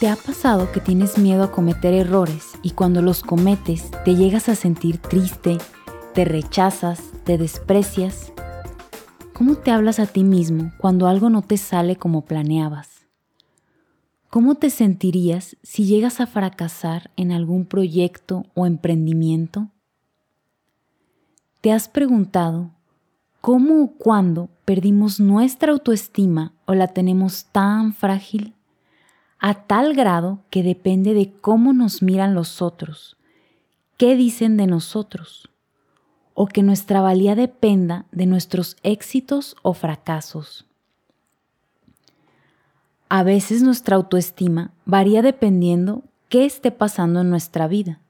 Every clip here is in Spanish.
¿Te ha pasado que tienes miedo a cometer errores y cuando los cometes te llegas a sentir triste, te rechazas, te desprecias? ¿Cómo te hablas a ti mismo cuando algo no te sale como planeabas? ¿Cómo te sentirías si llegas a fracasar en algún proyecto o emprendimiento? ¿Te has preguntado cómo o cuándo perdimos nuestra autoestima o la tenemos tan frágil? a tal grado que depende de cómo nos miran los otros, qué dicen de nosotros, o que nuestra valía dependa de nuestros éxitos o fracasos. A veces nuestra autoestima varía dependiendo qué esté pasando en nuestra vida.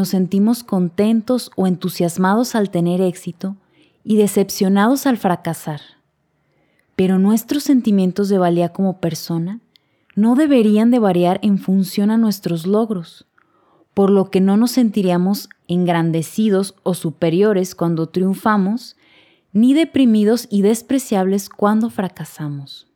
Nos sentimos contentos o entusiasmados al tener éxito y decepcionados al fracasar. Pero nuestros sentimientos de valía como persona no deberían de variar en función a nuestros logros, por lo que no nos sentiríamos engrandecidos o superiores cuando triunfamos, ni deprimidos y despreciables cuando fracasamos.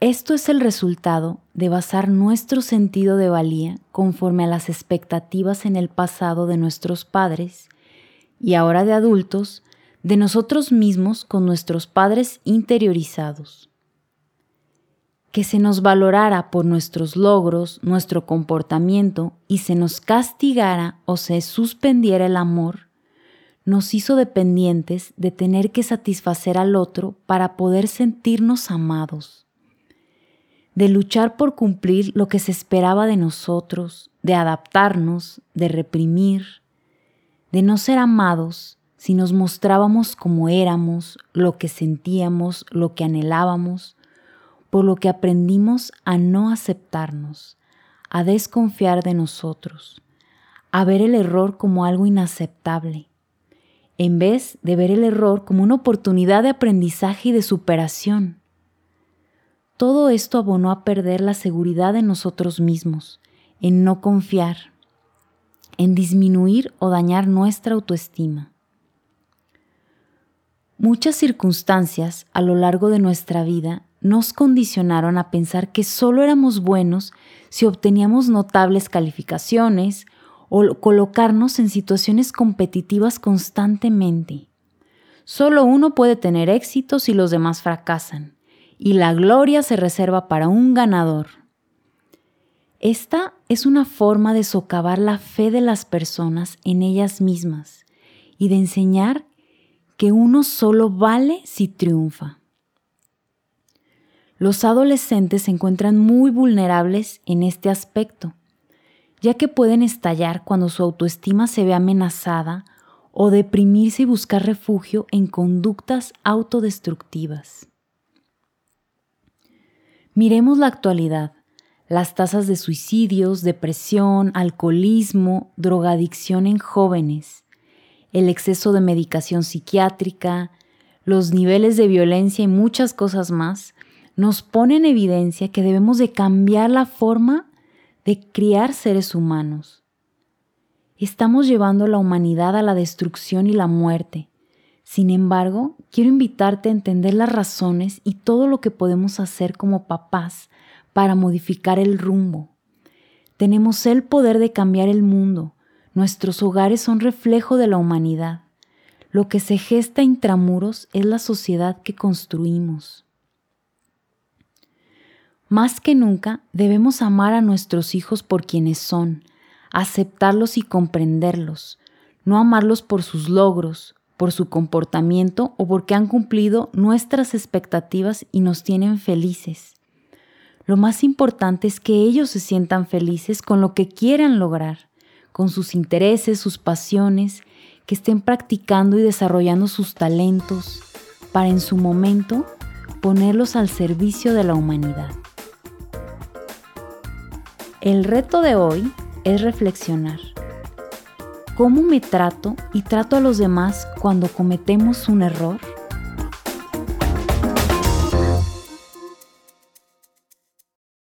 Esto es el resultado de basar nuestro sentido de valía conforme a las expectativas en el pasado de nuestros padres y ahora de adultos, de nosotros mismos con nuestros padres interiorizados. Que se nos valorara por nuestros logros, nuestro comportamiento y se nos castigara o se suspendiera el amor, nos hizo dependientes de tener que satisfacer al otro para poder sentirnos amados, de luchar por cumplir lo que se esperaba de nosotros, de adaptarnos, de reprimir, de no ser amados si nos mostrábamos como éramos, lo que sentíamos, lo que anhelábamos, por lo que aprendimos a no aceptarnos, a desconfiar de nosotros, a ver el error como algo inaceptable, en vez de ver el error como una oportunidad de aprendizaje y de superación. Todo esto abonó a perder la seguridad en nosotros mismos, en no confiar, en disminuir o dañar nuestra autoestima. Muchas circunstancias a lo largo de nuestra vida nos condicionaron a pensar que solo éramos buenos si obteníamos notables calificaciones o colocarnos en situaciones competitivas constantemente. Solo uno puede tener éxito si los demás fracasan, y la gloria se reserva para un ganador. Esta es una forma de socavar la fe de las personas en ellas mismas y de enseñar que uno solo vale si triunfa. Los adolescentes se encuentran muy vulnerables en este aspecto, ya que pueden estallar cuando su autoestima se ve amenazada o deprimirse y buscar refugio en conductas autodestructivas. Miremos la actualidad, las tasas de suicidios, depresión, alcoholismo, drogadicción en jóvenes, el exceso de medicación psiquiátrica, los niveles de violencia y muchas cosas más nos pone en evidencia que debemos de cambiar la forma de criar seres humanos. Estamos llevando la humanidad a la destrucción y la muerte. Sin embargo, quiero invitarte a entender las razones y todo lo que podemos hacer como papás para modificar el rumbo. Tenemos el poder de cambiar el mundo. Nuestros hogares son reflejo de la humanidad. Lo que se gesta intramuros es la sociedad que construimos. Más que nunca debemos amar a nuestros hijos por quienes son, aceptarlos y comprenderlos, no amarlos por sus logros, por su comportamiento o porque han cumplido nuestras expectativas y nos tienen felices. Lo más importante es que ellos se sientan felices con lo que quieran lograr, con sus intereses, sus pasiones, que estén practicando y desarrollando sus talentos, para en su momento ponerlos al servicio de la humanidad. El reto de hoy es reflexionar. ¿Cómo me trato y trato a los demás cuando cometemos un error?